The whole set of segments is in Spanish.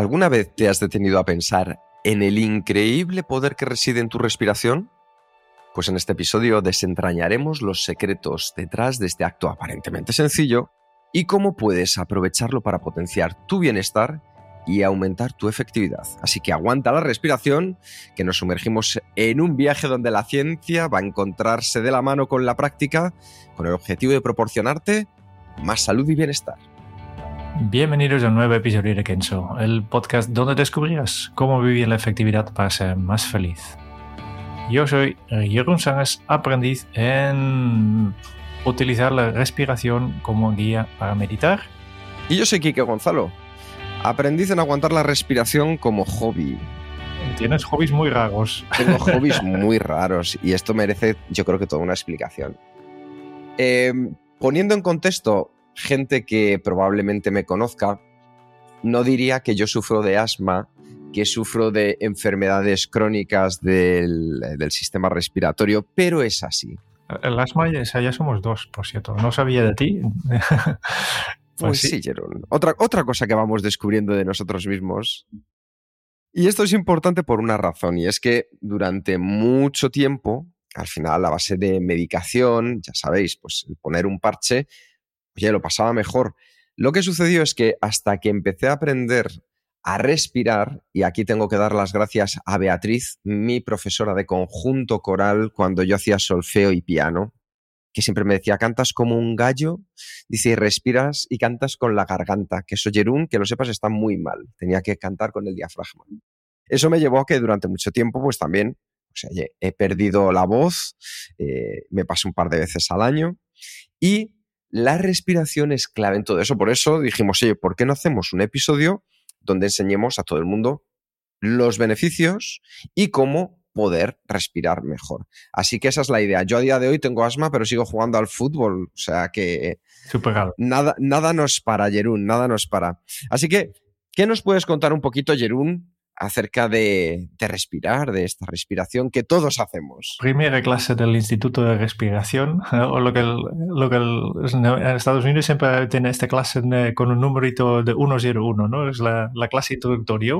¿Alguna vez te has detenido a pensar en el increíble poder que reside en tu respiración? Pues en este episodio desentrañaremos los secretos detrás de este acto aparentemente sencillo y cómo puedes aprovecharlo para potenciar tu bienestar y aumentar tu efectividad. Así que aguanta la respiración, que nos sumergimos en un viaje donde la ciencia va a encontrarse de la mano con la práctica, con el objetivo de proporcionarte más salud y bienestar. Bienvenidos a un nuevo episodio de Kenzo, el podcast donde descubrirás cómo vivir la efectividad para ser más feliz. Yo soy Jeroen Sánchez, aprendiz en utilizar la respiración como guía para meditar. Y yo soy Kike Gonzalo, aprendiz en aguantar la respiración como hobby. Tienes hobbies muy raros. Tengo hobbies muy raros y esto merece, yo creo que toda una explicación. Eh, poniendo en contexto gente que probablemente me conozca, no diría que yo sufro de asma, que sufro de enfermedades crónicas del, del sistema respiratorio, pero es así. El asma, ya, ya somos dos, por cierto. No sabía de ti. Pues, pues sí, Jerón. Otra, otra cosa que vamos descubriendo de nosotros mismos. Y esto es importante por una razón, y es que durante mucho tiempo, al final, a base de medicación, ya sabéis, pues poner un parche, oye, lo pasaba mejor. Lo que sucedió es que hasta que empecé a aprender a respirar, y aquí tengo que dar las gracias a Beatriz, mi profesora de conjunto coral cuando yo hacía solfeo y piano, que siempre me decía, cantas como un gallo, dice, y respiras y cantas con la garganta, que eso, Jerún, que lo sepas, está muy mal, tenía que cantar con el diafragma. Eso me llevó a que durante mucho tiempo, pues también, o sea, he perdido la voz, eh, me paso un par de veces al año, y la respiración es clave en todo eso. Por eso dijimos, oye, ¿por qué no hacemos un episodio donde enseñemos a todo el mundo los beneficios y cómo poder respirar mejor. Así que esa es la idea. Yo a día de hoy tengo asma, pero sigo jugando al fútbol. O sea que nada, nada nos para, Jerún, nada nos para. Así que, ¿qué nos puedes contar un poquito, Jerún, acerca de, respirar, de esta respiración que todos hacemos? Primera clase del Instituto de Respiración, o lo que, lo que en Estados Unidos siempre tiene esta clase con un numerito de 101, ¿no? Es la, la clase introductoria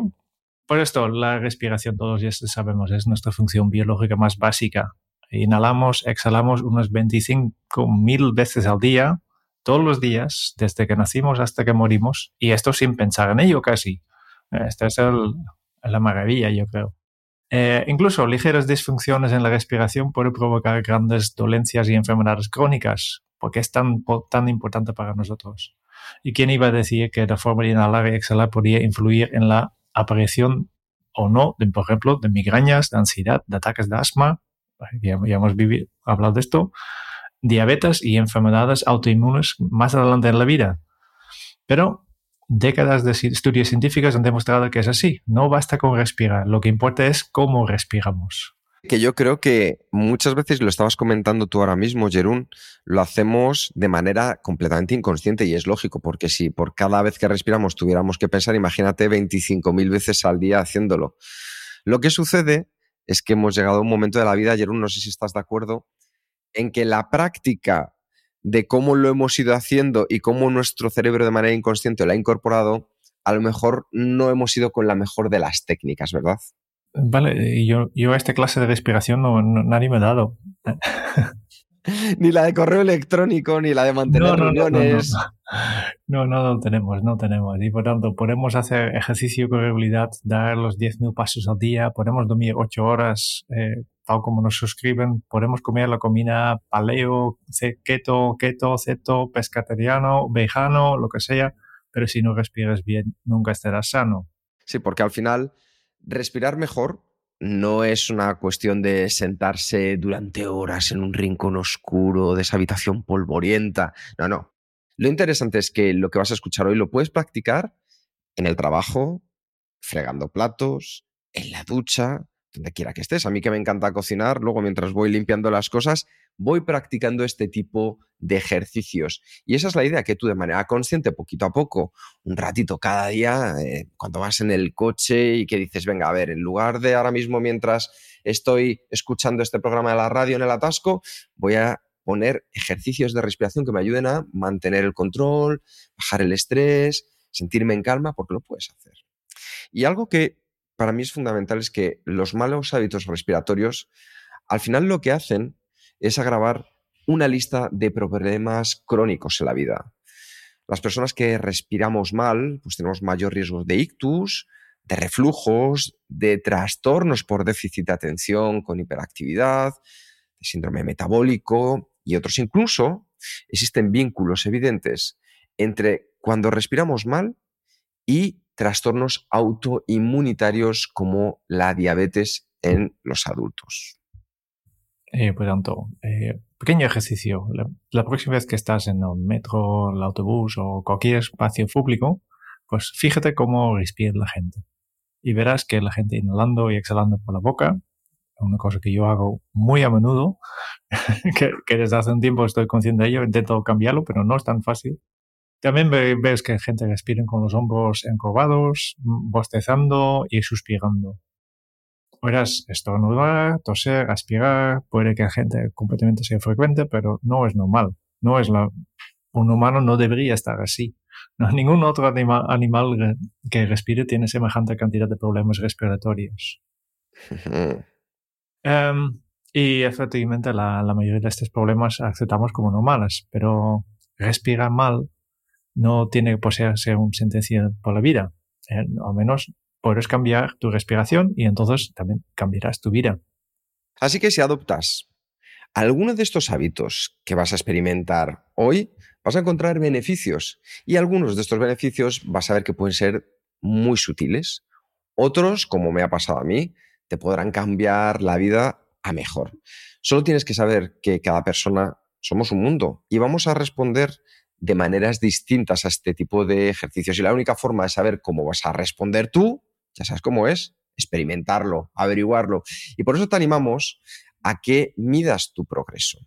por esto, la respiración, todos ya sabemos, es nuestra función biológica más básica. Inhalamos, exhalamos unas 25.000 veces al día, todos los días, desde que nacimos hasta que morimos, y esto sin pensar en ello casi. Esta es la maravilla, yo creo. Eh, incluso ligeras disfunciones en la respiración pueden provocar grandes dolencias y enfermedades crónicas, porque es tan, tan importante para nosotros. ¿Y quién iba a decir que la forma de inhalar y exhalar podía influir en la aparición o no, de, por ejemplo, de migrañas, de ansiedad, de ataques de asma, ya, hemos hablado de esto, diabetes y enfermedades autoinmunes más adelante en la vida. Pero décadas de estudios científicos han demostrado que es así. No basta con respirar, lo que importa es cómo respiramos que yo creo que muchas veces lo estabas comentando tú ahora mismo, Jerún, lo hacemos de manera completamente inconsciente y es lógico, porque si por cada vez que respiramos tuviéramos que pensar, imagínate 25.000 veces al día haciéndolo. Lo que sucede es que hemos llegado a un momento de la vida, Jerún, no sé si estás de acuerdo, en que la práctica de cómo lo hemos ido haciendo y cómo nuestro cerebro de manera inconsciente lo ha incorporado, a lo mejor no hemos ido con la mejor de las técnicas, ¿verdad? Vale, yo, yo a esta clase de respiración no, nadie me ha dado. ni la de correo electrónico, ni la de mantener reuniones. No no, no, tenemos, no tenemos. Y por tanto, podemos hacer ejercicio con regularidad, dar los 10.000 pasos al día, podemos dormir 8 horas, eh, tal como nos suscriben, podemos comer la comida paleo, keto, keto, ceto, pescateriano, vegano, lo que sea, pero si no respiras bien, nunca estarás sano. Sí, porque al final respirar mejor no es una cuestión de sentarse durante horas en un rincón oscuro de esa habitación polvorienta. No, no. Lo interesante es que lo que vas a escuchar hoy lo puedes practicar en el trabajo, fregando platos, en la ducha, donde quiera que estés. A mí que me encanta cocinar, luego mientras voy limpiando las cosas, voy practicando este tipo de ejercicios. Y esa es la idea, que tú de manera consciente, poquito a poco, un ratito cada día, eh, cuando vas en el coche y que dices, venga, a ver, en lugar de ahora mismo mientras estoy escuchando este programa de la radio en el atasco, voy a poner ejercicios de respiración que me ayuden a mantener el control, bajar el estrés, sentirme en calma, porque lo puedes hacer. Y algo que para mí es fundamental es que los malos hábitos respiratorios, al final lo que hacen es agravar una lista de problemas crónicos en la vida. Las personas que respiramos mal, pues tenemos mayor riesgo de ictus, de reflujos, de trastornos por déficit de atención con hiperactividad, de síndrome metabólico y otros. Incluso existen vínculos evidentes entre cuando respiramos mal y trastornos autoinmunitarios como la diabetes en los adultos. Eh, por tanto, eh, pequeño ejercicio. La, próxima vez que estás en el metro, el autobús o cualquier espacio público, pues fíjate cómo respira la gente. Y verás que la gente inhalando y exhalando por la boca, una cosa que yo hago muy a menudo, que, que, desde hace un tiempo estoy consciente de ello, intento cambiarlo, pero no es tan fácil. También ves que gente respira con los hombros encorvados, bostezando y suspirando. Puedes estornudar, toser, aspirar, puede que la gente completamente sea frecuente, pero no es normal. No es la, un humano no debería estar así. ningún otro animal que respire tiene semejante cantidad de problemas respiratorios. Em, y efectivamente la, la, mayoría de estos problemas aceptamos como normales, pero respirar mal no tiene que ser un sentencia por la vida. Eh, al menos puedes cambiar tu respiración y entonces también cambiarás tu vida. Así que si adoptas alguno de estos hábitos que vas a experimentar hoy, vas a encontrar beneficios y algunos de estos beneficios vas a ver que pueden ser muy sutiles. Otros, como me ha pasado a mí, te podrán cambiar la vida a mejor. Solo tienes que saber que cada persona somos un mundo y vamos a responder de maneras distintas a este tipo de ejercicios. Y la única forma de saber cómo vas a responder tú, ya sabes cómo es, experimentarlo, averiguarlo. Y por eso te animamos a que midas tu progreso.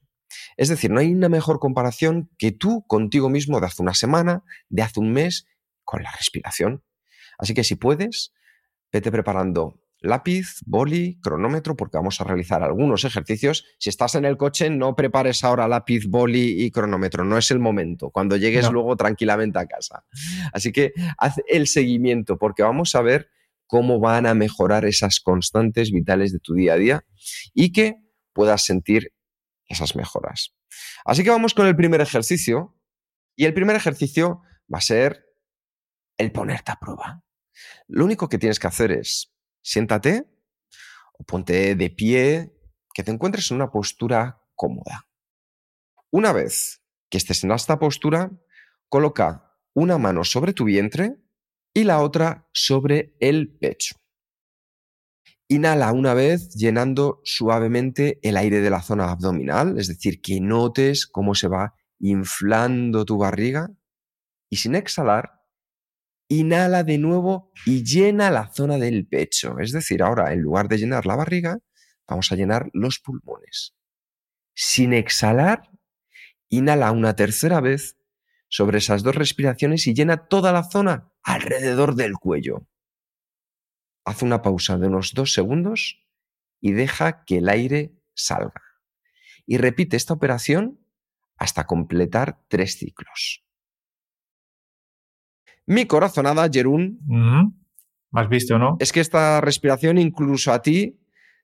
Es decir, no hay una mejor comparación que tú contigo mismo de hace una semana, de hace un mes, con la respiración. Así que si puedes, vete preparando lápiz, boli, cronómetro, porque vamos a realizar algunos ejercicios. Si estás en el coche, no prepares ahora lápiz, boli y cronómetro, no es el momento, cuando llegues luego tranquilamente a casa. Así que haz el seguimiento, porque vamos a ver cómo van a mejorar esas constantes vitales de tu día a día y que puedas sentir esas mejoras. Así que vamos con el primer ejercicio, y el primer ejercicio va a ser el ponerte a prueba. Lo único que tienes que hacer es Siéntate o ponte de pie, que te encuentres en una postura cómoda. Una vez que estés en esta postura, coloca una mano sobre tu vientre y la otra sobre el pecho. Inhala una vez llenando suavemente el aire de la zona abdominal, es decir, que notes cómo se va inflando tu barriga y sin exhalar, inhala de nuevo y llena la zona del pecho. Es decir, ahora en lugar de llenar la barriga, vamos a llenar los pulmones. Sin exhalar, inhala una tercera vez sobre esas dos respiraciones y llena toda la zona alrededor del cuello. Haz una pausa de unos dos segundos y deja que el aire salga. Y repite esta operación hasta completar tres ciclos. Mi corazonada, Jerún. ¿Has visto, no? Es que esta respiración, incluso a ti,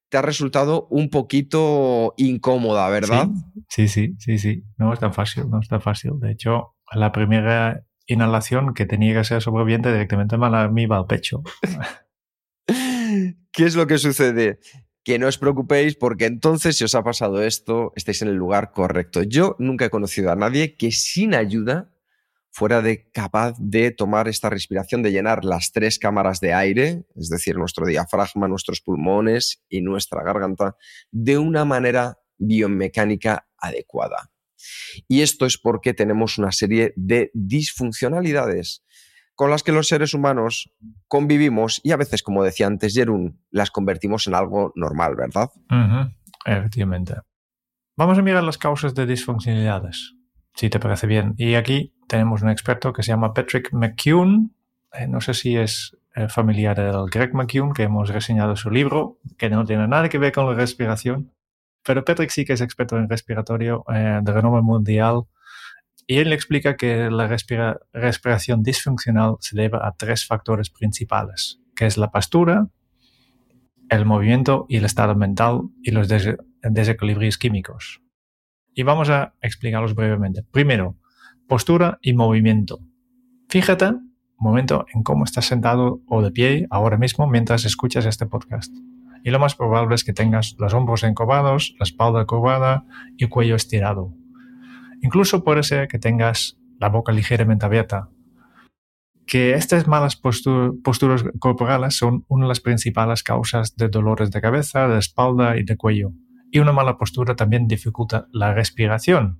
te ha resultado un poquito incómoda, ¿verdad? Sí, sí, sí, sí. No es tan fácil, no es tan fácil. De hecho, la primera inhalación que tenía que ser sobreviviente directamente me iba al pecho. ¿Qué es lo que sucede? Que no os preocupéis porque entonces si os ha pasado esto, estáis en el lugar correcto. Yo nunca he conocido a nadie que sin ayuda fuera de capaz de tomar esta respiración, de llenar las tres cámaras de aire, es decir, nuestro diafragma, nuestros pulmones y nuestra garganta, de una manera biomecánica adecuada. Y esto es porque tenemos una serie de disfuncionalidades con las que los seres humanos convivimos y a veces, como decía antes Jerún, las convertimos en algo normal, ¿verdad? Efectivamente. Vamos a mirar las causas de disfuncionalidades, si te parece bien. Y aquí tenemos un experto que se llama Patrick McCune. Eh, no sé si es eh, familiar del Greg McCune, que hemos reseñado su libro, que no tiene nada que ver con la respiración. Pero Patrick sí que es experto en respiratorio eh, de renombre mundial y él explica que la respiración disfuncional se debe a tres factores principales, que es la postura, el movimiento y el estado mental y los desequilibrios químicos. Y vamos a explicarlos brevemente. Primero, postura y movimiento. Fíjate un momento en cómo estás sentado o de pie ahora mismo mientras escuchas este podcast. Y lo más probable es que tengas los hombros encorvados, la espalda curvada y el cuello estirado. Incluso puede ser que tengas la boca ligeramente abierta. Que estas malas posturas corporales son una de las principales causas de dolores de cabeza, de espalda y de cuello. Y una mala postura también dificulta la respiración.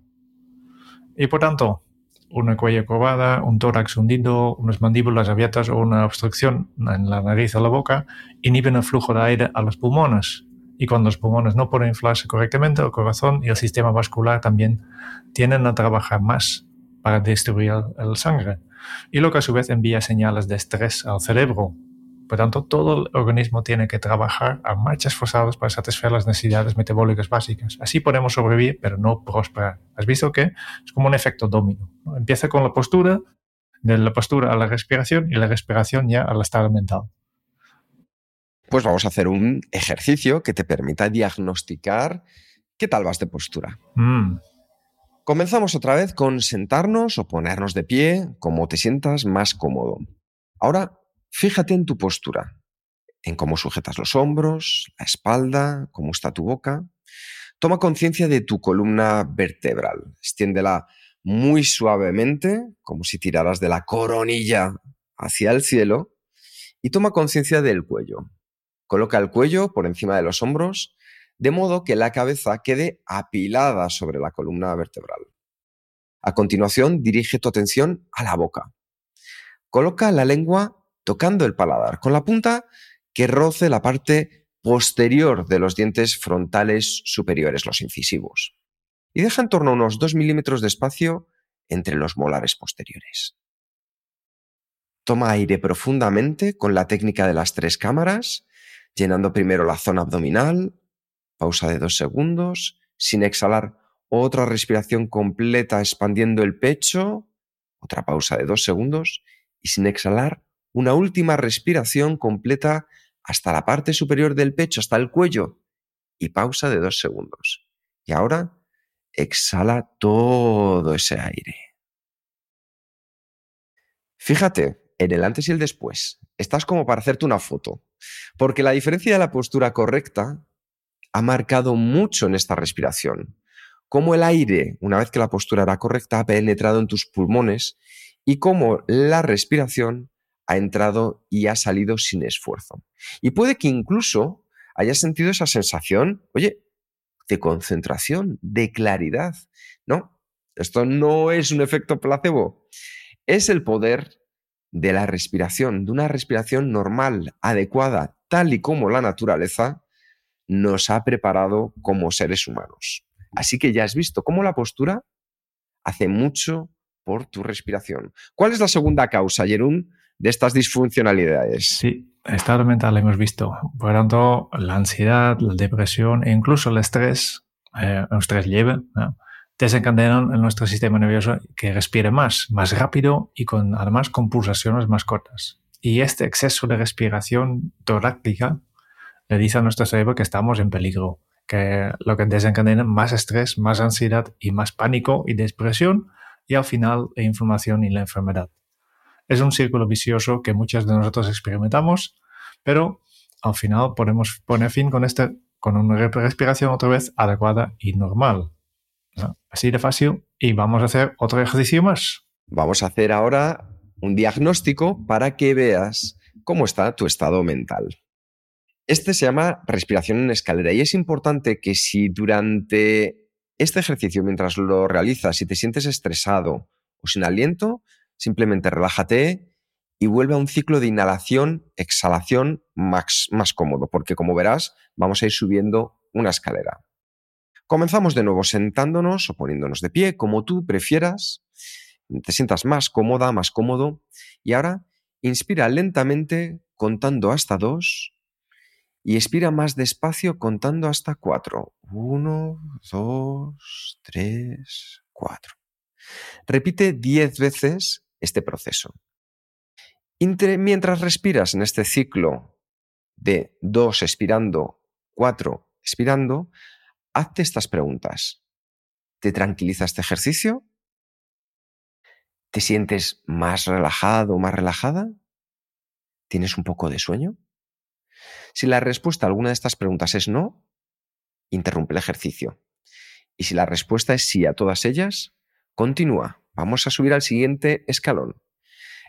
Y por tanto, una cuello curvada, un tórax hundido, unas mandíbulas abiertas o una obstrucción en la nariz o la boca inhiben el flujo de aire a los pulmones y cuando los pulmones no pueden inflarse correctamente, el corazón y el sistema vascular también tienden a trabajar más para distribuir el sangre, y lo que a su vez envía señales de estrés al cerebro. Por tanto, todo el organismo tiene que trabajar a marchas forzadas para satisfacer las necesidades metabólicas básicas. Así podemos sobrevivir, pero no prosperar. ¿Has visto que es como un efecto domino? Empieza con la postura, de la postura a la respiración y la respiración ya al estado mental pues vamos a hacer un ejercicio que te permita diagnosticar qué tal vas de postura. Mm. Comenzamos otra vez con sentarnos o ponernos de pie, como te sientas más cómodo. Ahora, fíjate en tu postura, en cómo sujetas los hombros, la espalda, cómo está tu boca. Toma conciencia de tu columna vertebral. Extiéndela muy suavemente, como si tiraras de la coronilla hacia el cielo, y toma conciencia del cuello. Coloca el cuello por encima de los hombros, de modo que la cabeza quede apilada sobre la columna vertebral. A continuación, dirige tu atención a la boca. Coloca la lengua tocando el paladar, con la punta que roce la parte posterior de los dientes frontales superiores, los incisivos. Y deja en torno a unos 2 milímetros de espacio entre los molares posteriores. Toma aire profundamente con la técnica de las tres cámaras llenando primero la zona abdominal, pausa de dos segundos, sin exhalar otra respiración completa expandiendo el pecho, otra pausa de dos segundos y sin exhalar una última respiración completa hasta la parte superior del pecho, hasta el cuello y pausa de dos segundos. Y ahora exhala todo ese aire. Fíjate en el antes y el después. Estás como para hacerte una foto. Porque la diferencia de la postura correcta ha marcado mucho en esta respiración. Cómo el aire, una vez que la postura era correcta, ha penetrado en tus pulmones y cómo la respiración ha entrado y ha salido sin esfuerzo. Y puede que incluso hayas sentido esa sensación, oye, de concentración, de claridad. No, esto no es un efecto placebo. Es el poder de la respiración, de una respiración normal, adecuada, tal y como la naturaleza nos ha preparado como seres humanos. Así que ya has visto cómo la postura hace mucho por tu respiración. ¿Cuál es la segunda causa, Jerún, de estas disfuncionalidades? Sí, estado mental hemos visto. Por lo tanto, la ansiedad, la depresión e incluso el estrés, eh, el estrés desencadenan en nuestro sistema nervioso que respire más, más rápido y con, además con pulsaciones más cortas. Y este exceso de respiración torácica le dice a nuestro cerebro que estamos en peligro, que lo que desencadena más estrés, más ansiedad y más pánico y depresión y al final la inflamación y la enfermedad. Es un círculo vicioso que muchos de nosotros experimentamos, pero al final podemos poner fin con, este, con una respiración otra vez adecuada y normal. Así de fácil. Y vamos a hacer otro ejercicio más. Vamos a hacer ahora un diagnóstico para que veas cómo está tu estado mental. Este se llama respiración en escalera y es importante que si durante este ejercicio, mientras lo realizas, si te sientes estresado o sin aliento, simplemente relájate y vuelve a un ciclo de inhalación, exhalación más, más cómodo, porque como verás, vamos a ir subiendo una escalera. Comenzamos de nuevo sentándonos o poniéndonos de pie, como tú prefieras, te sientas más cómoda, más cómodo, y ahora inspira lentamente contando hasta dos y expira más despacio contando hasta cuatro. Uno, dos, tres, cuatro. Repite diez veces este proceso. mientras respiras en este ciclo de dos expirando, cuatro expirando, hazte estas preguntas. ¿Te tranquiliza este ejercicio? ¿Te sientes más relajado o más relajada? ¿Tienes un poco de sueño? Si la respuesta a alguna de estas preguntas es no, interrumpe el ejercicio. Y si la respuesta es sí a todas ellas, continúa. Vamos a subir al siguiente escalón.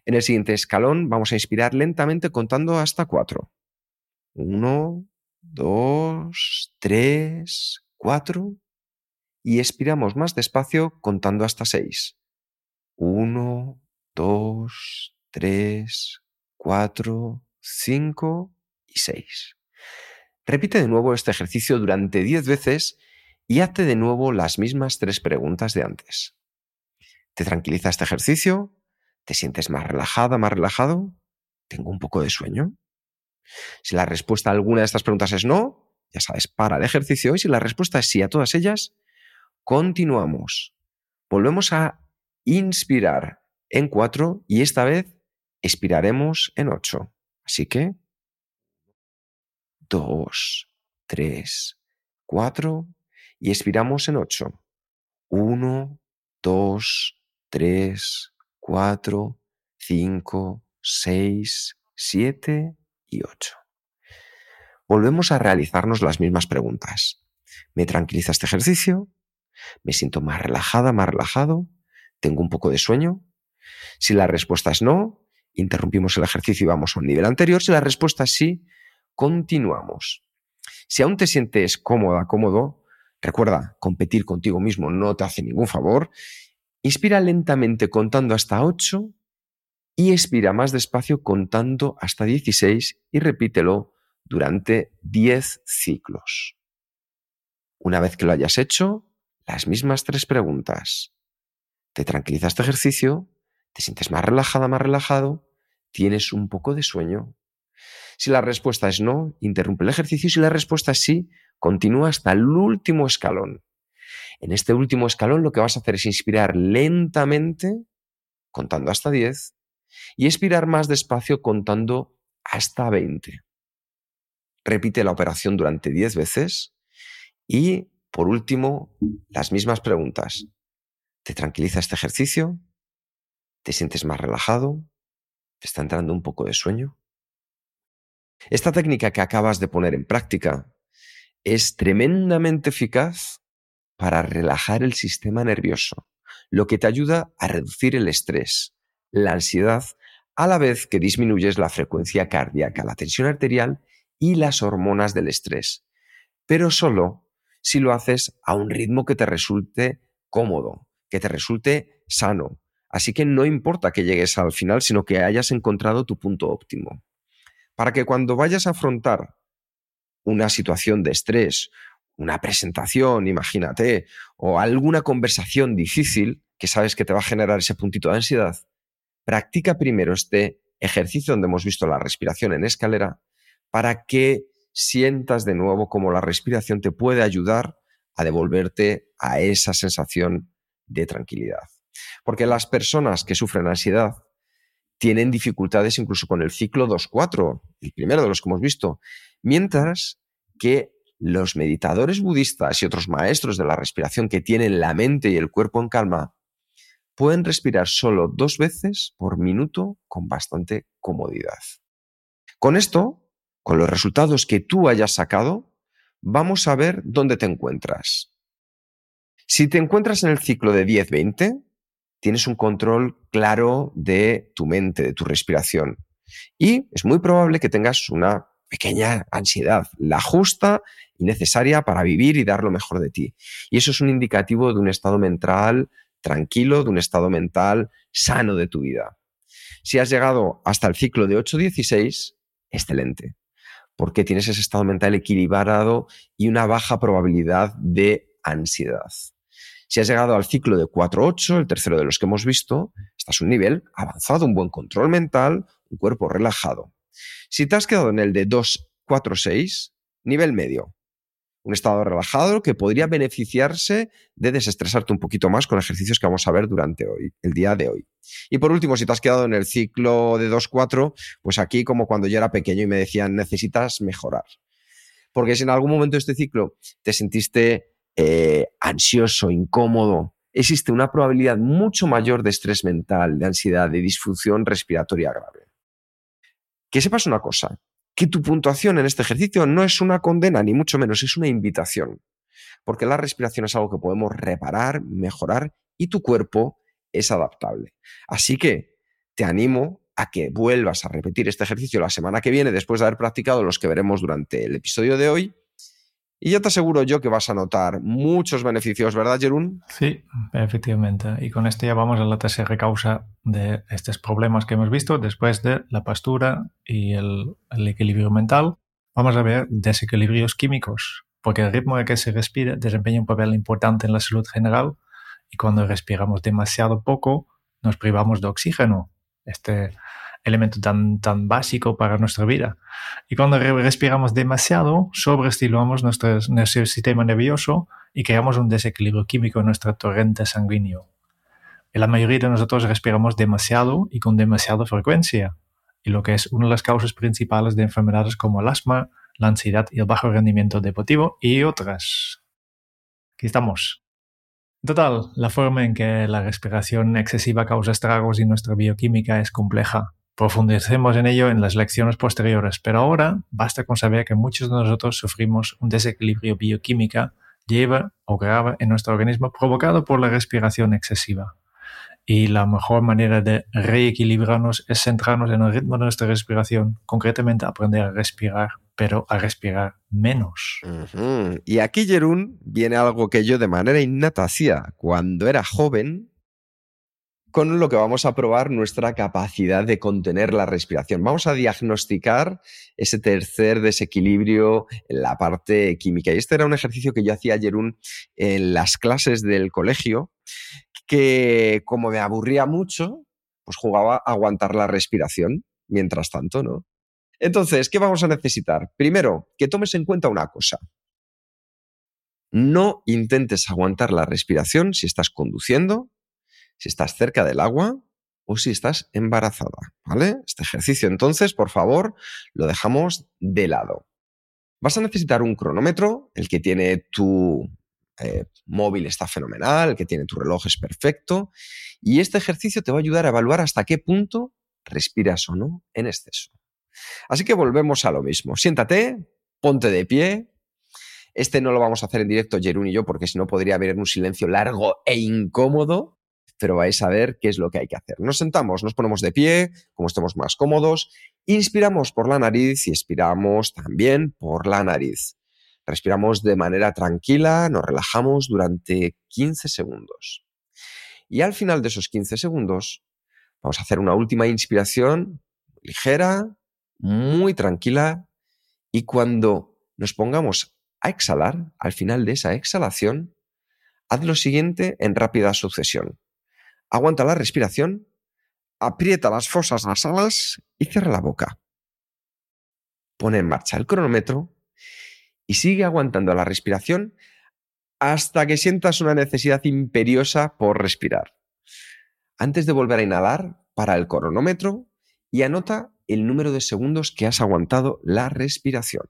En el siguiente escalón vamos a inspirar lentamente contando hasta cuatro. Uno, dos, tres, cuatro. Y expiramos más despacio contando hasta seis. Uno, dos, tres, cuatro, cinco y seis. Repite de nuevo este ejercicio durante diez veces y hazte de nuevo las mismas tres preguntas de antes. ¿Te tranquiliza este ejercicio? ¿Te sientes más relajada, más relajado? ¿Tengo un poco de sueño? Si la respuesta a alguna de estas preguntas es no, ya sabes, para el ejercicio. Y si la respuesta es sí a todas ellas, continuamos. Volvemos a inspirar en cuatro y esta vez expiraremos en ocho. Así que dos, tres, cuatro y expiramos en ocho. Uno, dos, tres, cuatro, cinco, seis, siete y ocho. Volvemos a realizarnos las mismas preguntas. ¿Me tranquiliza este ejercicio? ¿Me siento más relajada, más relajado? ¿Tengo un poco de sueño? Si la respuesta es no, interrumpimos el ejercicio y vamos a un nivel anterior. Si la respuesta es sí, continuamos. Si aún te sientes cómoda, cómodo, recuerda, competir contigo mismo no te hace ningún favor. Inspira lentamente contando hasta 8 y expira más despacio contando hasta 16 y repítelo durante 10 ciclos. Una vez que lo hayas hecho, las mismas tres preguntas te tranquiliza este ejercicio, te sientes más relajada, más relajado, tienes un poco de sueño. Si la respuesta es no, interrumpe el ejercicio. Si la respuesta es sí, continúa hasta el último escalón. En este último escalón lo que vas a hacer es inspirar lentamente, contando hasta 10, y expirar más despacio contando hasta 20. Repite la operación durante 10 veces y, por último, las mismas preguntas. ¿Te tranquiliza este ejercicio? ¿Te sientes más relajado? ¿Te está entrando un poco de sueño? Esta técnica que acabas de poner en práctica es tremendamente eficaz para relajar el sistema nervioso, lo que te ayuda a reducir el estrés, la ansiedad, a la vez que disminuyes la frecuencia cardíaca, la tensión arterial y las hormonas del estrés, pero solo si lo haces a un ritmo que te resulte cómodo, que te resulte sano. Así que no importa que llegues al final, sino que hayas encontrado tu punto óptimo. Para que cuando vayas a afrontar una situación de estrés, una presentación, imagínate, o alguna conversación difícil que sabes que te va a generar ese puntito de ansiedad, practica primero este ejercicio donde hemos visto la respiración en escalera para que sientas de nuevo cómo la respiración te puede ayudar a devolverte a esa sensación de tranquilidad. Porque las personas que sufren ansiedad tienen dificultades incluso con el ciclo 2-4, el primero de los que hemos visto, mientras que los meditadores budistas y otros maestros de la respiración que tienen la mente y el cuerpo en calma pueden respirar solo dos veces por minuto con bastante comodidad. Con esto, con los resultados que tú hayas sacado, vamos a ver dónde te encuentras. Si te encuentras en el ciclo de 10-20, tienes un control claro de tu mente, de tu respiración. Y es muy probable que tengas una pequeña ansiedad, la justa y necesaria para vivir y dar lo mejor de ti. Y eso es un indicativo de un estado mental tranquilo, de un estado mental sano de tu vida. Si has llegado hasta el ciclo de 8-16, excelente, porque tienes ese estado mental equilibrado y una baja probabilidad de ansiedad. Si has llegado al ciclo de 4-8, el tercero de los que hemos visto, estás un nivel avanzado, un buen control mental, un cuerpo relajado. Si te has quedado en el de 2-4-6, nivel medio, un estado relajado que podría beneficiarse de desestresarte un poquito más con ejercicios que vamos a ver durante hoy, el día de hoy. Y por último, si te has quedado en el ciclo de 2-4, pues aquí como cuando yo era pequeño y me decían necesitas mejorar. Porque si en algún momento de este ciclo te sentiste eh, ansioso, incómodo, existe una probabilidad mucho mayor de estrés mental, de ansiedad, de disfunción respiratoria grave. Que sepas una cosa, que tu puntuación en este ejercicio no es una condena, ni mucho menos, es una invitación. Porque la respiración es algo que podemos reparar, mejorar y tu cuerpo es adaptable. Así que te animo a que vuelvas a repetir este ejercicio la semana que viene después de haber practicado los que veremos durante el episodio de hoy y ya te aseguro yo que vas a notar muchos beneficios, ¿verdad, Jerún? Sí, efectivamente. Y con esto ya vamos a la tercera causa de estos problemas que hemos visto después de la pastura y el, equilibrio mental. Vamos a ver desequilibrios químicos, porque el ritmo de que se respira desempeña un papel importante en la salud general y cuando respiramos demasiado poco nos privamos de oxígeno. Este elemento tan, tan básico para nuestra vida. Y cuando respiramos demasiado, sobreestimulamos nuestro, nuestro sistema nervioso y creamos un desequilibrio químico en nuestra torrente sanguíneo. Y la mayoría de nosotros respiramos demasiado y con demasiada frecuencia, y lo que es una de las causas principales de enfermedades como el asma, la ansiedad y el bajo rendimiento deportivo y otras. Aquí estamos. Total, la forma en que la respiración excesiva causa estragos y nuestra bioquímica es compleja Profundicemos en ello en las lecciones posteriores, pero ahora basta con saber que muchos de nosotros sufrimos un desequilibrio bioquímica lleva o grave en nuestro organismo provocado por la respiración excesiva. Y la mejor manera de reequilibrarnos es centrarnos en el ritmo de nuestra respiración, concretamente aprender a respirar, pero a respirar menos. Y aquí, Jerún, viene algo que yo de manera innata hacía cuando era joven con lo que vamos a probar nuestra capacidad de contener la respiración. Vamos a diagnosticar ese tercer desequilibrio en la parte química. Y este era un ejercicio que yo hacía ayer en las clases del colegio, que como me aburría mucho, pues jugaba a aguantar la respiración mientras tanto, ¿no? Entonces, ¿qué vamos a necesitar? Primero, que tomes en cuenta una cosa. No intentes aguantar la respiración si estás conduciendo, si estás cerca del agua o si estás embarazada, ¿vale? Este ejercicio entonces, por favor, lo dejamos de lado. Vas a necesitar un cronómetro, el que tiene tu eh, móvil está fenomenal, el que tiene tu reloj es perfecto, y este ejercicio te va a ayudar a evaluar hasta qué punto respiras o no en exceso. Así que volvemos a lo mismo. Siéntate, ponte de pie. Este no lo vamos a hacer en directo, Jerún y yo, porque si no podría haber un silencio largo e incómodo pero vais a ver qué es lo que hay que hacer. Nos sentamos, nos ponemos de pie, como estemos más cómodos, inspiramos por la nariz y expiramos también por la nariz. Respiramos de manera tranquila, nos relajamos durante 15 segundos. Y al final de esos 15 segundos vamos a hacer una última inspiración ligera, muy tranquila, y cuando nos pongamos a exhalar, al final de esa exhalación, haz lo siguiente en rápida sucesión aguanta la respiración, aprieta las fosas nasales y cierra la boca. Pone en marcha el cronómetro y sigue aguantando la respiración hasta que sientas una necesidad imperiosa por respirar. Antes de volver a inhalar, para el cronómetro y anota el número de segundos que has aguantado la respiración.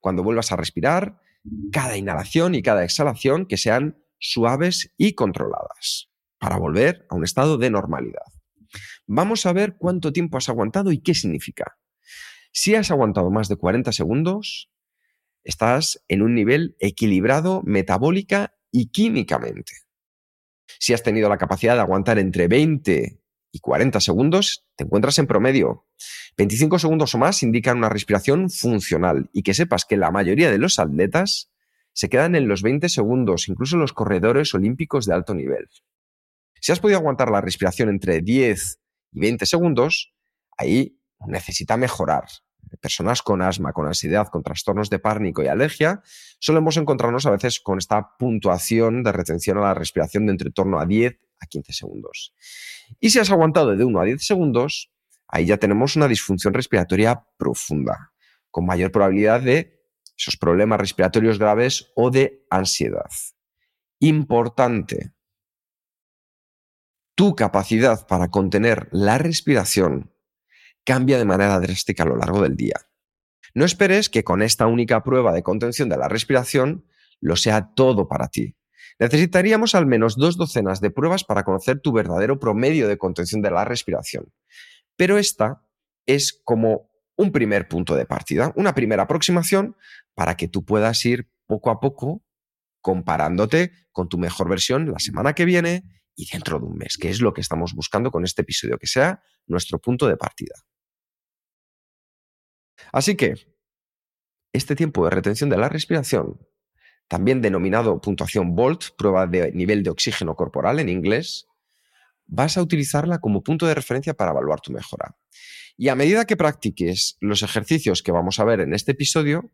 Cuando vuelvas a respirar, cada inhalación y cada exhalación que sean suaves y controladas para volver a un estado de normalidad. Vamos a ver cuánto tiempo has aguantado y qué significa. Si has aguantado más de 40 segundos, estás en un nivel equilibrado metabólica y químicamente. Si has tenido la capacidad de aguantar entre 20 y 40 segundos, te encuentras en promedio. 25 segundos o más indican una respiración funcional y que sepas que la mayoría de los atletas se quedan en los 20 segundos, incluso los corredores olímpicos de alto nivel. Si has podido aguantar la respiración entre 10 y 20 segundos, ahí necesita mejorar. Personas con asma, con ansiedad, con trastornos de pánico y alergia, solemos encontrarnos a veces con esta puntuación de retención a la respiración de entre torno a 10 a 15 segundos. Y si has aguantado de 1 a 10 segundos, ahí ya tenemos una disfunción respiratoria profunda, con mayor probabilidad de esos problemas respiratorios graves o de ansiedad. Importante, tu capacidad para contener la respiración cambia de manera drástica a lo largo del día. No esperes que con esta única prueba de contención de la respiración lo sea todo para ti. Necesitaríamos al menos dos docenas de pruebas para conocer tu verdadero promedio de contención de la respiración. Pero esta es como un primer punto de partida, una primera aproximación para que tú puedas ir poco a poco comparándote con tu mejor versión la semana que viene y dentro de un mes, que es lo que estamos buscando con este episodio, que sea nuestro punto de partida. Así que, este tiempo de retención de la respiración, también denominado puntuación VOLT, prueba de nivel de oxígeno corporal en inglés, vas a utilizarla como punto de referencia para evaluar tu mejora. Y a medida que practiques los ejercicios que vamos a ver en este episodio,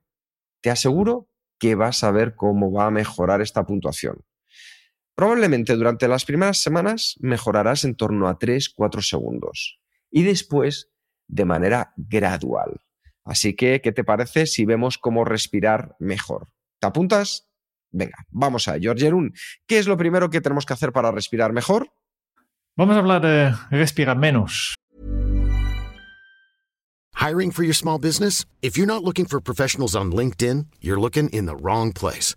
te aseguro que vas a ver cómo va a mejorar esta puntuación. Probablemente durante las primeras semanas mejorarás en torno a 3-4 segundos y después de manera gradual. Así que, ¿qué te parece si vemos cómo respirar mejor? ¿Te apuntas? Venga, vamos a George Jerún. ¿Qué es lo primero que tenemos que hacer para respirar mejor? Vamos a hablar de respirar menos. Hiring for your small business? If you're not looking for professionals on LinkedIn, you're looking in the wrong place.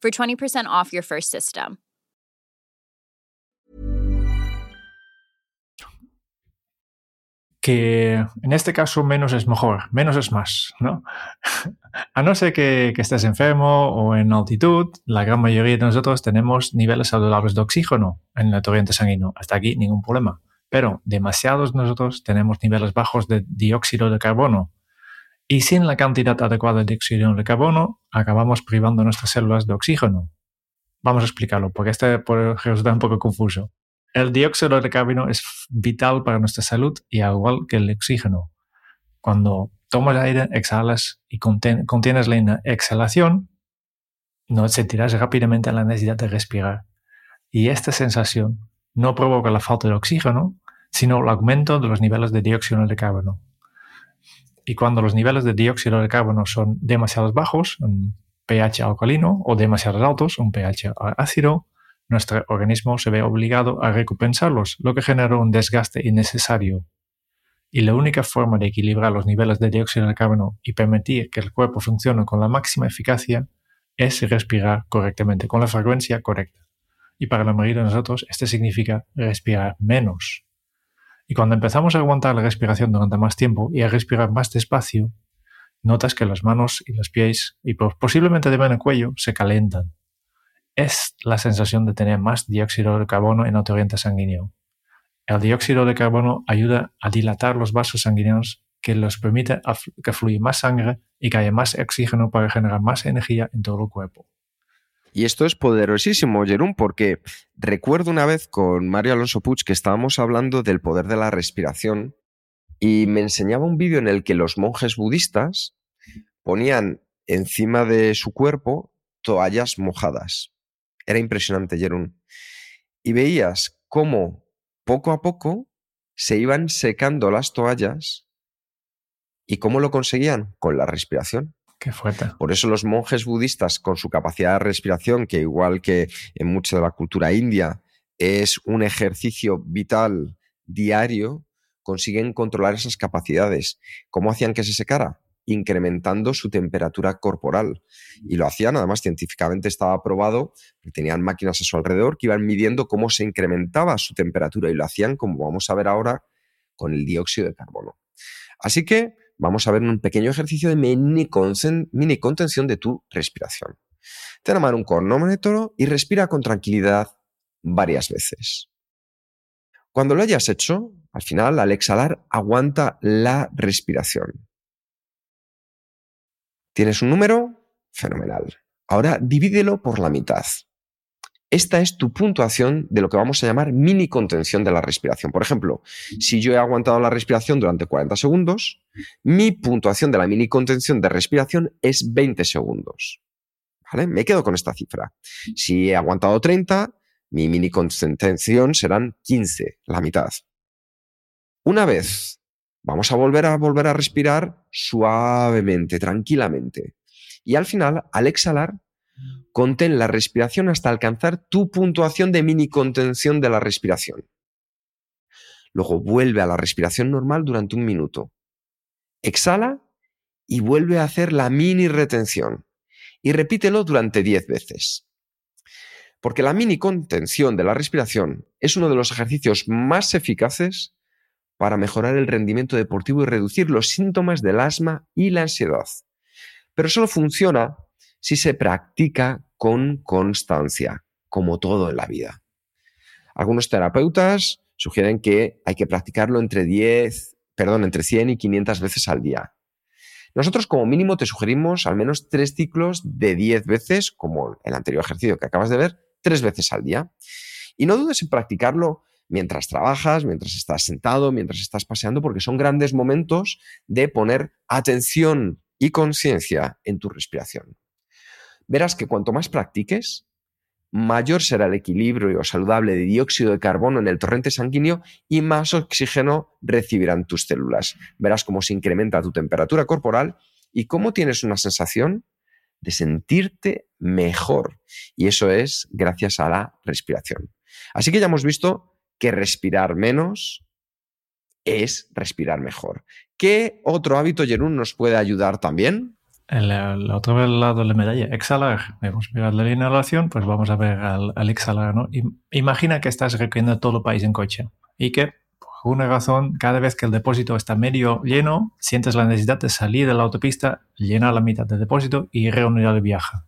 for 20% off your first system. Que en este caso menos es mejor, menos es más, ¿no? A no ser que, que, estés enfermo o en altitud, la gran mayoría de nosotros tenemos niveles saludables de oxígeno en el torrente sanguíneo. Hasta aquí ningún problema. Pero demasiados de nosotros tenemos niveles bajos de dióxido de carbono. Y sin la cantidad adecuada de dióxido de carbono, acabamos privando nuestras células de oxígeno, Vamos a explicarlo, porque este puede resultar un poco confuso. El dióxido de carbono es vital para nuestra salud y al igual que el oxígeno. Cuando tomas aire, exhalas y contienes la exhalación, no sentirás rápidamente la necesidad de respirar. Y esta sensación no provoca la falta de oxígeno, sino el aumento de los niveles de dióxido de carbono. Y cuando los niveles de dióxido de carbono son demasiado bajos, pH alcalino o demasiado altos, un pH ácido, nuestro organismo se ve obligado a recompensarlos, lo que genera un desgaste innecesario. Y la única forma de equilibrar los niveles de dióxido de carbono y permitir que el cuerpo funcione con la máxima eficacia es respirar correctamente, con la frecuencia correcta. Y para la mayoría de nosotros, esto significa respirar menos. Y cuando empezamos a aguantar la respiración durante más tiempo y a respirar más despacio, notas que las manos y los pies y posiblemente también el cuello se calentan. Es la sensación de tener más dióxido de carbono en el torrente sanguíneo. El dióxido de carbono ayuda a dilatar los vasos sanguíneos que los permite que fluya más sangre y que haya más oxígeno para generar más energía en todo el cuerpo. Y esto es poderosísimo, Jerón, porque recuerdo una vez con Mario Alonso Puig que estábamos hablando del poder de la respiración y me enseñaba un vídeo en el que los monjes budistas ponían encima de su cuerpo toallas mojadas. Era impresionante, Jerón. Y veías cómo poco a poco se iban secando las toallas y cómo lo conseguían con la respiración. Qué fuerte. Por eso los monjes budistas, con su capacidad de respiración, que igual que en mucha de la cultura india, es un ejercicio vital diario, consiguen controlar esas capacidades. ¿Cómo hacían que se secara? incrementando su temperatura corporal. Y lo hacían, además científicamente estaba probado, tenían máquinas a su alrededor que iban midiendo cómo se incrementaba su temperatura y lo hacían, como vamos a ver ahora, con el dióxido de carbono. Así que vamos a ver un pequeño ejercicio de mini, contención de tu respiración. Ten a mano un cronómetro y respira con tranquilidad varias veces. Cuando lo hayas hecho, al final, al exhalar, aguanta la respiración. ¿Tienes un número? Fenomenal. Ahora divídelo por la mitad. Esta es tu puntuación de lo que vamos a llamar mini contención de la respiración. Por ejemplo, si yo he aguantado la respiración durante 40 segundos, mi puntuación de la mini contención de respiración es 20 segundos. ¿Vale? Me quedo con esta cifra. Si he aguantado 30, mi mini contención serán 15, la mitad. Una vez, vamos a volver a volver a respirar suavemente, tranquilamente. Y al final, al exhalar, Contén la respiración hasta alcanzar tu puntuación de mini contención de la respiración. Luego vuelve a la respiración normal durante un minuto. Exhala y vuelve a hacer la mini retención. Y repítelo durante 10 veces. Porque la mini contención de la respiración es uno de los ejercicios más eficaces para mejorar el rendimiento deportivo y reducir los síntomas del asma y la ansiedad. Pero solo funciona si se practica con constancia, como todo en la vida. Algunos terapeutas sugieren que hay que practicarlo entre 10, perdón, entre 100 y 500 veces al día. Nosotros como mínimo te sugerimos al menos tres ciclos de 10 veces, como el anterior ejercicio que acabas de ver, tres veces al día. Y no dudes en practicarlo mientras trabajas, mientras estás sentado, mientras estás paseando, porque son grandes momentos de poner atención y conciencia en tu respiración verás que cuanto más practiques, mayor será el equilibrio saludable de dióxido de carbono en el torrente sanguíneo y más oxígeno recibirán tus células. Verás cómo se incrementa tu temperatura corporal y cómo tienes una sensación de sentirte mejor. Y eso es gracias a la respiración. Así que ya hemos visto que respirar menos es respirar mejor. ¿Qué otro hábito, Jerún, nos puede ayudar también? El, otro lado de la medalla, exhalar. Hemos mirado la inhalación, pues vamos a ver al, exhalar. ¿no? Imagina que estás recorriendo todo el país en coche y que, por alguna razón, cada vez que el depósito está medio lleno, sientes la necesidad de salir de la autopista, llenar la mitad del depósito y reunir el viaje.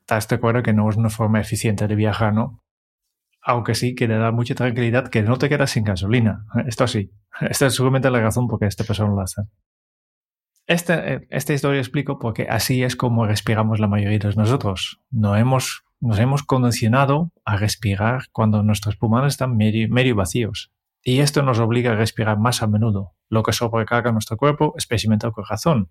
Estás de acuerdo que no es una forma eficiente de viajar, ¿no? Aunque sí que te da mucha tranquilidad que no te quedas sin gasolina. Esto sí. Esta es seguramente la razón por qué esta persona lo hace. Este, esta historia explico porque así es como respiramos la mayoría de nosotros. No hemos, nos hemos condicionado a respirar cuando nuestros pulmones están medio, medio vacíos. Y esto nos obliga a respirar más a menudo, lo que sobrecarga nuestro cuerpo, especialmente el corazón.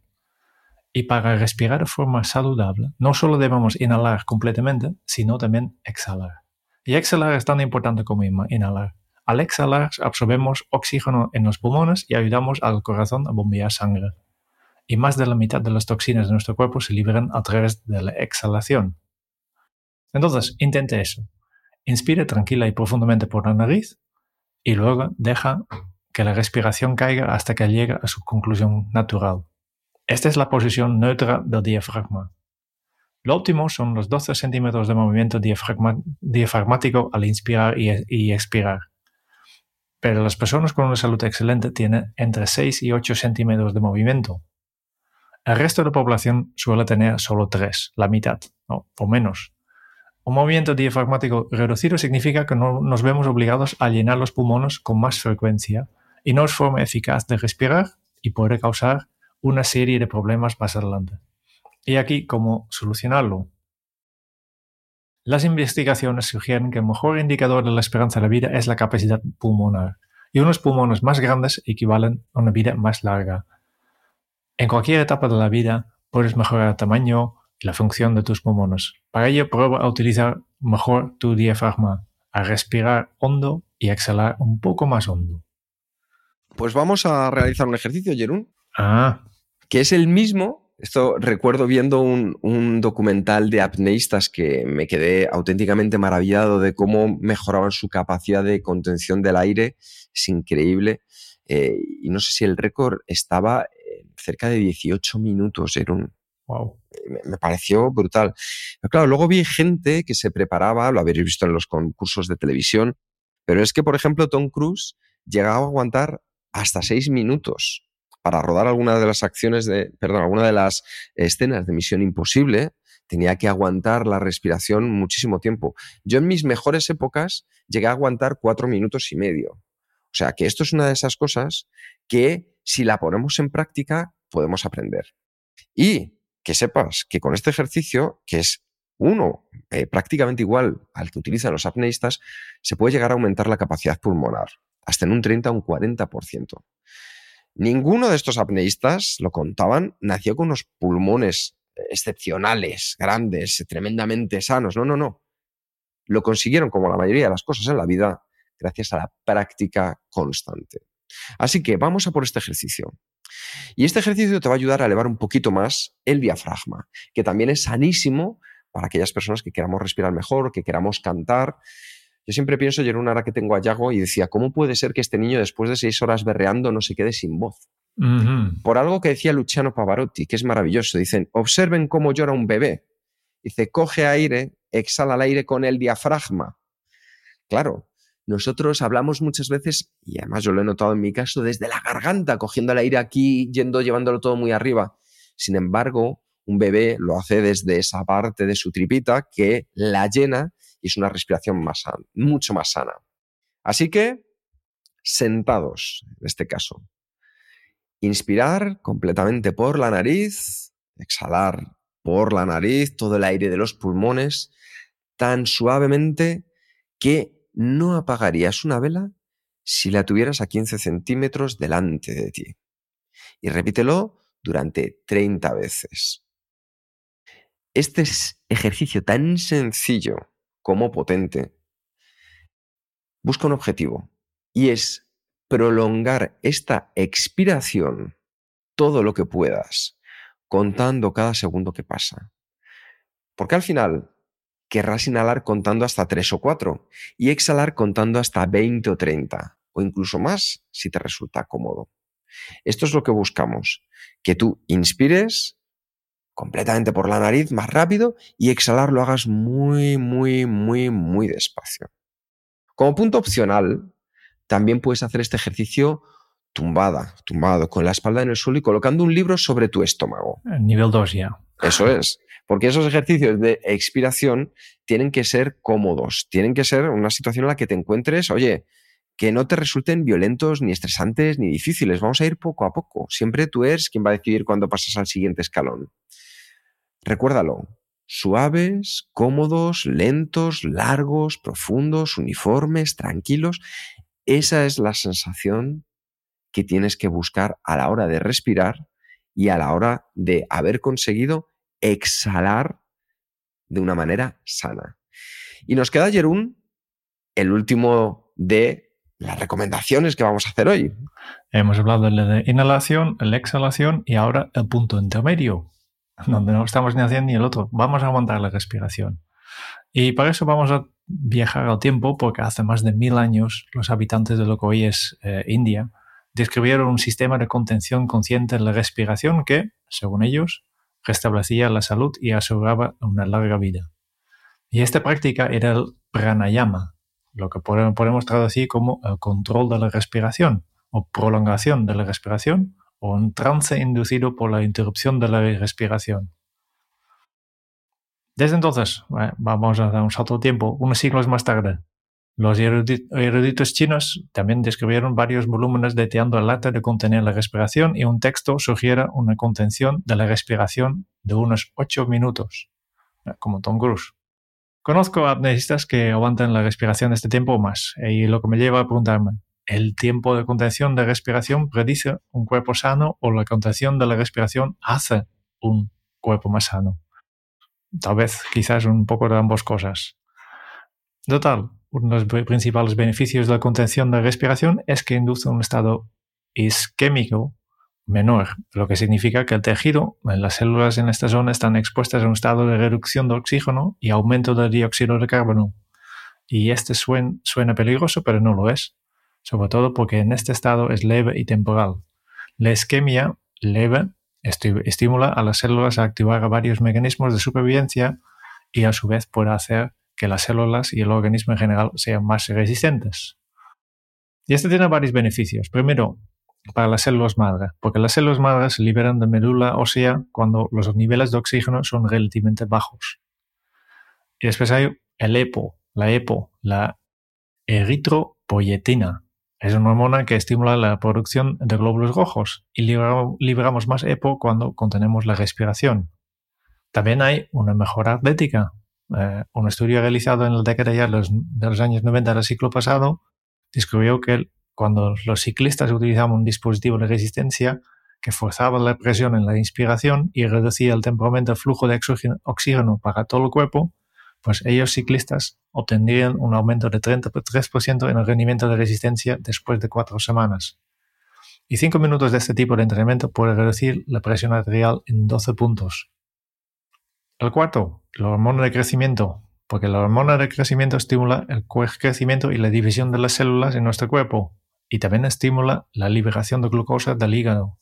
Y para respirar de forma saludable, no solo debemos inhalar completamente, sino también exhalar. Y exhalar es tan importante como inhalar. Al exhalar absorbemos oxígeno en los pulmones y ayudamos al corazón a bombear sangre y más de la mitad de las toxinas de nuestro cuerpo se liberan a través de la exhalación. Entonces, intente eso. Inspire tranquila y profundamente por la nariz y luego deja que la respiración caiga hasta que llegue a su conclusión natural. Esta es la posición neutra del diafragma. Lo óptimo son los 12 centímetros de movimiento diafragmático al inspirar y, y expirar. Pero las personas con una salud excelente tienen entre 6 y 8 centímetros de movimiento, el resto de la población suele tener solo tres, la mitad, o menos. Un movimiento diafragmático reducido significa que no nos vemos obligados a llenar los pulmones con más frecuencia y no es forma eficaz de respirar y puede causar una serie de problemas más adelante. Y aquí, ¿cómo solucionarlo? Las investigaciones sugieren que el mejor indicador de la esperanza de vida es la capacidad pulmonar, y unos pulmones más grandes equivalen a una vida más larga. En cualquier etapa de la vida puedes mejorar el tamaño y la función de tus pulmones. Para ello, prueba a utilizar mejor tu diafragma, a respirar hondo y exhalar un poco más hondo. Pues vamos a realizar un ejercicio, Jerún. Ah. Que es el mismo. Esto recuerdo viendo un, documental de apneístas que me quedé auténticamente maravillado de cómo mejoraban su capacidad de contención del aire. Es increíble. Eh, y no sé si el récord estaba cerca de 18 minutos. Era un, wow. me, pareció brutal. Pero claro, luego vi gente que se preparaba, lo habéis visto en los concursos de televisión, pero es que, por ejemplo, Tom Cruise llegaba a aguantar hasta 6 minutos para rodar alguna de las acciones de, perdón, alguna de las escenas de Misión Imposible, tenía que aguantar la respiración muchísimo tiempo. Yo en mis mejores épocas llegué a aguantar cuatro minutos y medio. O sea que esto es una de esas cosas que si la ponemos en práctica podemos aprender. Y que sepas que con este ejercicio, que es uno eh, prácticamente igual al que utilizan los apneístas, se puede llegar a aumentar la capacidad pulmonar, hasta en un 30 o un 40%. Ninguno de estos apneístas, lo contaban, nació con unos pulmones excepcionales, grandes, tremendamente sanos. No, no, no. Lo consiguieron, como la mayoría de las cosas en la vida, gracias a la práctica constante. Así que vamos a por este ejercicio. Y este ejercicio te va a ayudar a elevar un poquito más el diafragma, que también es sanísimo para aquellas personas que queramos respirar mejor, que queramos cantar. Yo siempre pienso, yo en una hora que tengo a Yago y decía, ¿cómo puede ser que este niño después de seis horas berreando no se quede sin voz? Por algo que decía Luciano Pavarotti, que es maravilloso. Dicen, observen cómo llora un bebé. Dice, coge aire, exhala el aire con el diafragma. Claro, nosotros hablamos muchas veces, y además yo lo he notado en mi caso, desde la garganta, cogiendo el aire aquí, yendo, llevándolo todo muy arriba. Sin embargo, un bebé lo hace desde esa parte de su tripita que la llena y es una respiración más mucho más sana. Así que, sentados, en este caso. Inspirar completamente por la nariz, exhalar por la nariz todo el aire de los pulmones tan suavemente que no apagarías una vela si la tuvieras a 15 centímetros delante de ti. Y repítelo durante 30 veces. Este ejercicio tan sencillo como potente busca un objetivo y es prolongar esta expiración todo lo que puedas, contando cada segundo que pasa. Porque al final querrás inhalar contando hasta 3 o 4 y exhalar contando hasta 20 o 30 o incluso más si te resulta cómodo. Esto es lo que buscamos, que tú inspires completamente por la nariz más rápido y exhalar lo hagas muy, muy, muy, muy despacio. Como punto opcional, también puedes hacer este ejercicio tumbada, tumbado, con la espalda en el suelo y colocando un libro sobre tu estómago. Nivel 2 ya. Eso es. Porque esos ejercicios de expiración tienen que ser cómodos, tienen que ser una situación en la que te encuentres, oye, que no te resulten violentos, ni estresantes, ni difíciles. Vamos a ir poco a poco. Siempre tú eres quien va a decidir cuándo pasas al siguiente escalón. Recuérdalo. Suaves, cómodos, lentos, largos, profundos, uniformes, tranquilos. Esa es la sensación que tienes que buscar a la hora de respirar y a la hora de haber conseguido exhalar de una manera sana. Y nos queda, Jerún, el último de las recomendaciones que vamos a hacer hoy. Hemos hablado de la inhalación, la exhalación y ahora el punto intermedio, donde no estamos ni haciendo ni el otro. Vamos a aguantar la respiración. Y para eso vamos a viajar al tiempo, porque hace más de mil años los habitantes de lo que hoy es eh, India describieron un sistema de contención consciente de la respiración que, según ellos, restablecía la salud y aseguraba una larga vida. Y esta práctica era el pranayama, lo que podemos traducir como el control de la respiración o prolongación de la respiración o un trance inducido por la interrupción de la respiración. Desde entonces, vamos a dar un salto de tiempo, unos siglos más tarde, Los eruditos chinos también describieron varios volúmenes deteando el arte de contener la respiración y un texto sugiere una contención de la respiración de unos 8 minutos, como Tom Cruise. Conozco apneístas que aguantan la respiración este tiempo o más, y lo que me lleva a preguntarme, ¿el tiempo de contención de respiración predice un cuerpo sano o la contención de la respiración hace un cuerpo más sano? Tal vez quizás un poco de ambas cosas. Total, uno de los principales beneficios de la contención de respiración es que induce un estado isquémico menor, lo que significa que el tejido, las células en esta zona están expuestas a un estado de reducción de oxígeno y aumento de dióxido de carbono. Y este suena peligroso, pero no lo es, sobre todo porque en este estado es leve y temporal. La isquemia leve estimula a las células a activar varios mecanismos de supervivencia y a su vez puede hacer que las células y el organismo en general sean más resistentes. Y esto tiene varios beneficios. Primero, para las células madre, porque las células madre se liberan de médula ósea cuando los niveles de oxígeno son relativamente bajos. Y después hay el EPO, la EPO, la eritropoyetina. Es una hormona que estimula la producción de glóbulos rojos y liberamos más EPO cuando contenemos la respiración. También hay una mejora atlética, eh, un estudio realizado en la década ya de los, años 90 del siglo pasado descubrió que cuando los ciclistas utilizaban un dispositivo de resistencia que forzaba la presión en la inspiración y reducía el temperamento del flujo de oxígeno para todo el cuerpo, pues ellos ciclistas obtendrían un aumento de 33% en el rendimiento de resistencia después de cuatro semanas. Y cinco minutos de este tipo de entrenamiento puede reducir la presión arterial en 12 puntos. El cuarto, la hormona de crecimiento, porque la hormona de crecimiento estimula el crecimiento y la división de las células en nuestro cuerpo y también estimula la liberación de glucosa del hígado,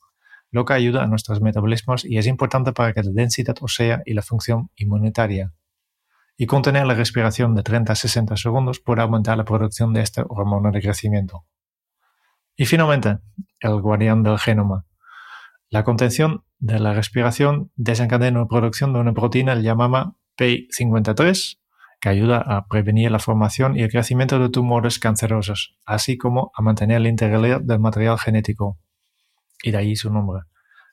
lo que ayuda a nuestros metabolismos y es importante para que la densidad ósea y la función inmunitaria. Y contener la respiración de 30 a 60 segundos puede aumentar la producción de esta hormona de crecimiento. Y finalmente, el guardián del genoma. La contención de la respiración desencadena la producción de una proteína llamada P53 que ayuda a prevenir la formación y el crecimiento de tumores cancerosos, así como a mantener la integridad del material genético. Y de ahí su nombre.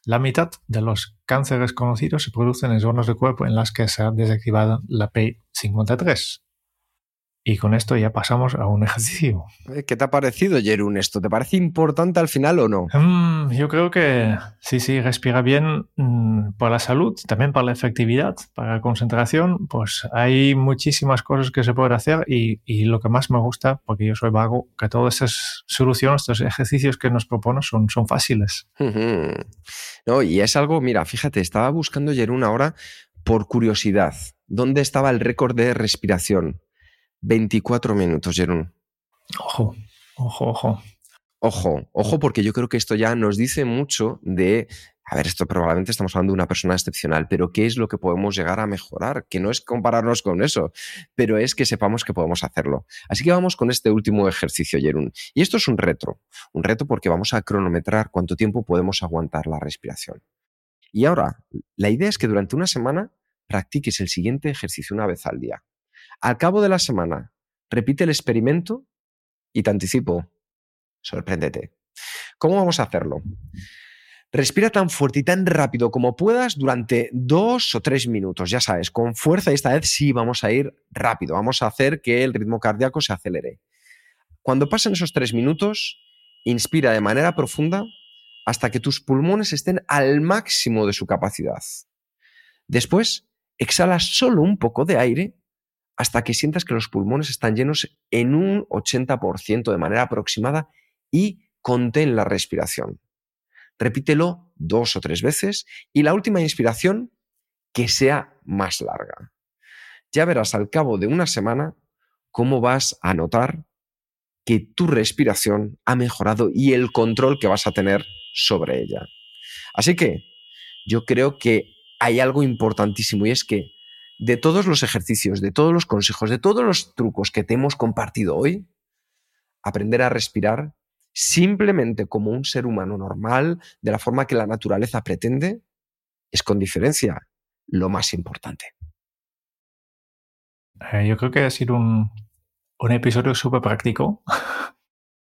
La mitad de los cánceres conocidos se producen en zonas del cuerpo en las que se ha desactivado la P53. Y con esto ya pasamos a un ejercicio. ¿Qué te ha parecido, Jerún, esto? ¿Te parece importante al final o no? Mm, yo creo que sí, sí, respira bien mm, para la salud, también para la efectividad, para la concentración. Pues hay muchísimas cosas que se pueden hacer y, lo que más me gusta, porque yo soy vago, que todas esas soluciones, estos ejercicios que nos proponen son, son fáciles. no, y es algo, mira, fíjate, estaba buscando Jerún ahora por curiosidad. ¿Dónde estaba el récord de respiración? 24 minutos, Jerón. Ojo, ojo, ojo. Ojo, ojo, porque yo creo que esto ya nos dice mucho de, a ver, esto probablemente estamos hablando de una persona excepcional, pero ¿qué es lo que podemos llegar a mejorar? Que no es compararnos con eso, pero es que sepamos que podemos hacerlo. Así que vamos con este último ejercicio, Jerún. Y esto es un reto, un reto porque vamos a cronometrar cuánto tiempo podemos aguantar la respiración. Y ahora, la idea es que durante una semana practiques el siguiente ejercicio una vez al día. Al cabo de la semana, repite el experimento y te anticipo, sorpréndete. ¿Cómo vamos a hacerlo? Respira tan fuerte y tan rápido como puedas durante dos o tres minutos, ya sabes, con fuerza y esta vez sí vamos a ir rápido, vamos a hacer que el ritmo cardíaco se acelere. Cuando pasen esos tres minutos, inspira de manera profunda hasta que tus pulmones estén al máximo de su capacidad. Después, exhala solo un poco de aire hasta que sientas que los pulmones están llenos en un 80% de manera aproximada y contén la respiración. Repítelo dos o tres veces y la última inspiración que sea más larga. Ya verás al cabo de una semana cómo vas a notar que tu respiración ha mejorado y el control que vas a tener sobre ella. Así que yo creo que hay algo importantísimo y es que de todos los ejercicios, de todos los consejos, de todos los trucos que te hemos compartido hoy, aprender a respirar simplemente como un ser humano normal, de la forma que la naturaleza pretende, es con diferencia lo más importante. Eh, yo creo que ha sido un, un episodio súper práctico.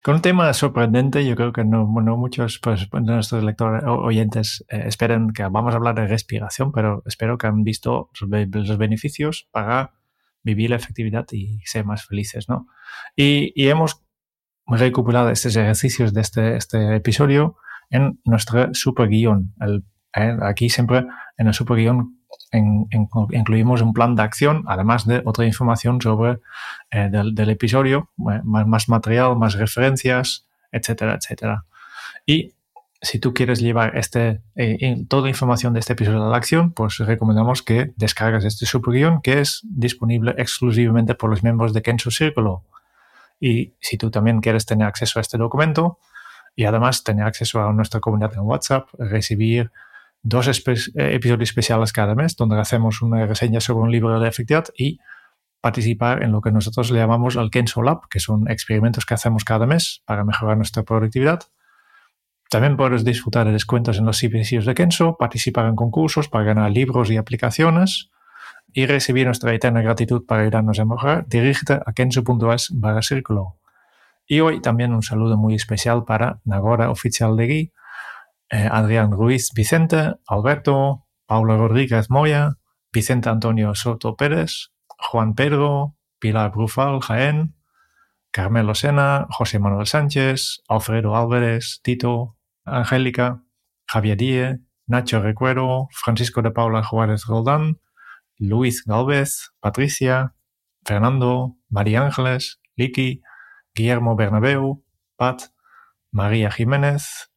Con un tema sorprendente, yo creo que no, muchos pues, de nuestros lectores oyentes eh, esperen que vamos a hablar de respiración, pero espero que han visto los, beneficios para vivir la efectividad y ser más felices, ¿no? Y, hemos recopilado estos ejercicios de este, este episodio en nuestro super guion. Eh, aquí siempre en el super guion incluimos un plan de acción, además de otra información sobre eh, del, episodio, más, material, más referencias, etcétera, etcétera. Y si tú quieres llevar este, eh, toda la información de este episodio a la acción, pues recomendamos que descargues este superguión que es disponible exclusivamente por los miembros de Kenso Círculo. Y si tú también quieres tener acceso a este documento y además tener acceso a nuestra comunidad en WhatsApp, recibir dos eh, episodios especiales cada mes donde hacemos una reseña sobre un libro de efectividad y participar en lo que nosotros le llamamos el Kenso Lab, que son experimentos que hacemos cada mes para mejorar nuestra productividad. También puedes disfrutar de descuentos en los servicios de Kenso, participar en concursos para ganar libros y aplicaciones y recibir nuestra eterna gratitud para ayudarnos a mejorar. Dirígete a kenso.es barra círculo. Y hoy también un saludo muy especial para Nagora Oficial de Gui, eh, Adrián Ruiz Vicente, Alberto, Paula Rodríguez Moya, Vicente Antonio Soto Pérez, Juan Pedro, Pilar Brufal Jaén, Carmelo Sena, José Manuel Sánchez, Alfredo Álvarez, Tito, Angélica, Javier Díez, Nacho Recuero, Francisco de Paula Juárez Roldán, Luis Galvez, Patricia, Fernando, María Ángeles, Liki, Guillermo Bernabeu, Pat, María Jiménez,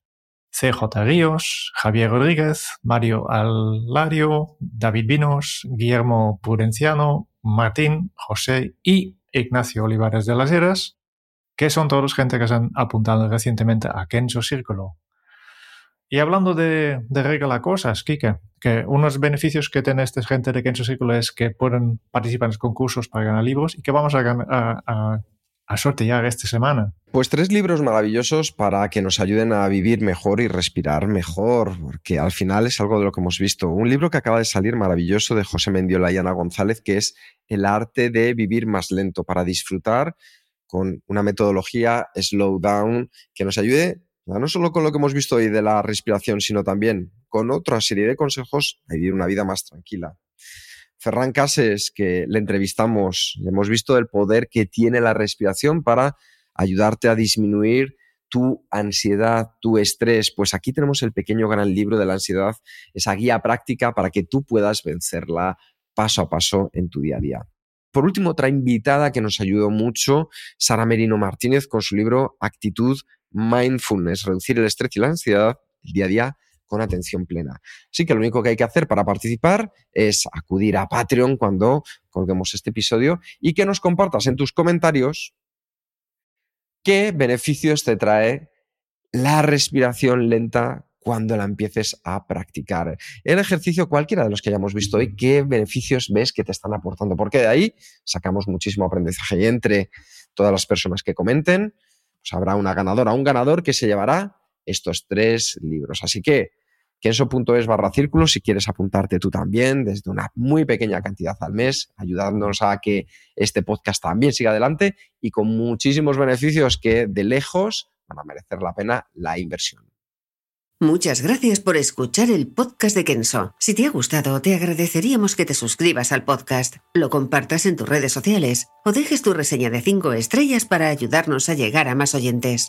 CJ Ríos, Javier Rodríguez, Mario Alario, David Vinos, Guillermo Prudenciano, Martín, José y Ignacio Olivares de las Heras, que son todos gente que se han apuntado recientemente a Kenzo Círculo. Y hablando de, de regalar cosas, Kike, que unos beneficios que tiene esta gente de Kenzo Círculo es que pueden participar en los concursos para ganar libros y que vamos a, a, a a sortear esta semana? Pues tres libros maravillosos para que nos ayuden a vivir mejor y respirar mejor, porque al final es algo de lo que hemos visto. Un libro que acaba de salir maravilloso de José Mendiola y Ana González, que es El arte de vivir más lento, para disfrutar con una metodología slow down que nos ayude no solo con lo que hemos visto hoy de la respiración, sino también con otra serie de consejos a vivir una vida más tranquila. Ferran Cases, que le entrevistamos, hemos visto el poder que tiene la respiración para ayudarte a disminuir tu ansiedad, tu estrés. Pues aquí tenemos el pequeño gran libro de la ansiedad, esa guía práctica para que tú puedas vencerla paso a paso en tu día a día. Por último, otra invitada que nos ayudó mucho, Sara Merino Martínez, con su libro Actitud Mindfulness, reducir el estrés y la ansiedad el día a día con atención plena. Así que lo único que hay que hacer para participar es acudir a Patreon cuando colguemos este episodio y que nos compartas en tus comentarios qué beneficios te trae la respiración lenta cuando la empieces a practicar. El ejercicio, cualquiera de los que hayamos visto hoy, qué beneficios ves que te están aportando, porque de ahí sacamos muchísimo aprendizaje y entre todas las personas que comenten, pues habrá una ganadora, un ganador que se llevará estos tres libros. Así que Kenso.es barra círculo si quieres apuntarte tú también desde una muy pequeña cantidad al mes, ayudándonos a que este podcast también siga adelante y con muchísimos beneficios que de lejos van a merecer la pena la inversión. Muchas gracias por escuchar el podcast de Kenso. Si te ha gustado, te agradeceríamos que te suscribas al podcast, lo compartas en tus redes sociales o dejes tu reseña de 5 estrellas para ayudarnos a llegar a más oyentes.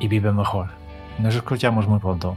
y vive mejor. Nos escuchamos muy pronto.